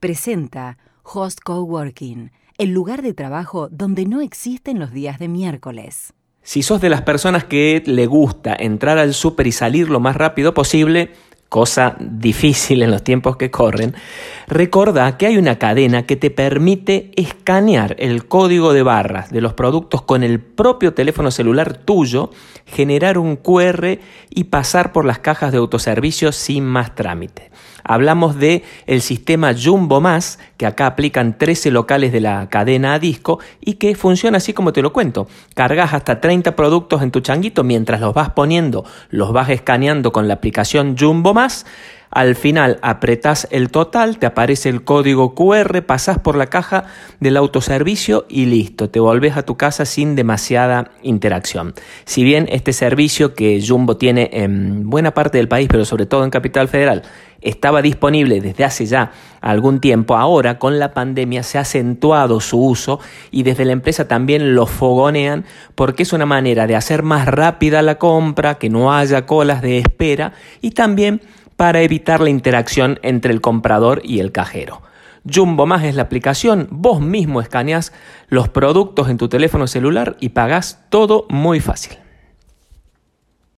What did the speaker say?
presenta Host Coworking, el lugar de trabajo donde no existen los días de miércoles. Si sos de las personas que le gusta entrar al súper y salir lo más rápido posible, cosa difícil en los tiempos que corren, recuerda que hay una cadena que te permite escanear el código de barras de los productos con el propio teléfono celular tuyo, generar un QR y pasar por las cajas de autoservicio sin más trámite. Hablamos de el sistema Jumbo Más, que acá aplican 13 locales de la cadena a disco y que funciona así como te lo cuento. Cargas hasta 30 productos en tu changuito mientras los vas poniendo, los vas escaneando con la aplicación Jumbo Más. Al final apretas el total, te aparece el código QR, pasas por la caja del autoservicio y listo, te volvés a tu casa sin demasiada interacción. Si bien este servicio que Jumbo tiene en buena parte del país, pero sobre todo en Capital Federal, estaba disponible desde hace ya algún tiempo, ahora con la pandemia se ha acentuado su uso y desde la empresa también lo fogonean porque es una manera de hacer más rápida la compra, que no haya colas de espera y también para evitar la interacción entre el comprador y el cajero. Jumbo Más es la aplicación, vos mismo escaneás los productos en tu teléfono celular y pagás todo muy fácil.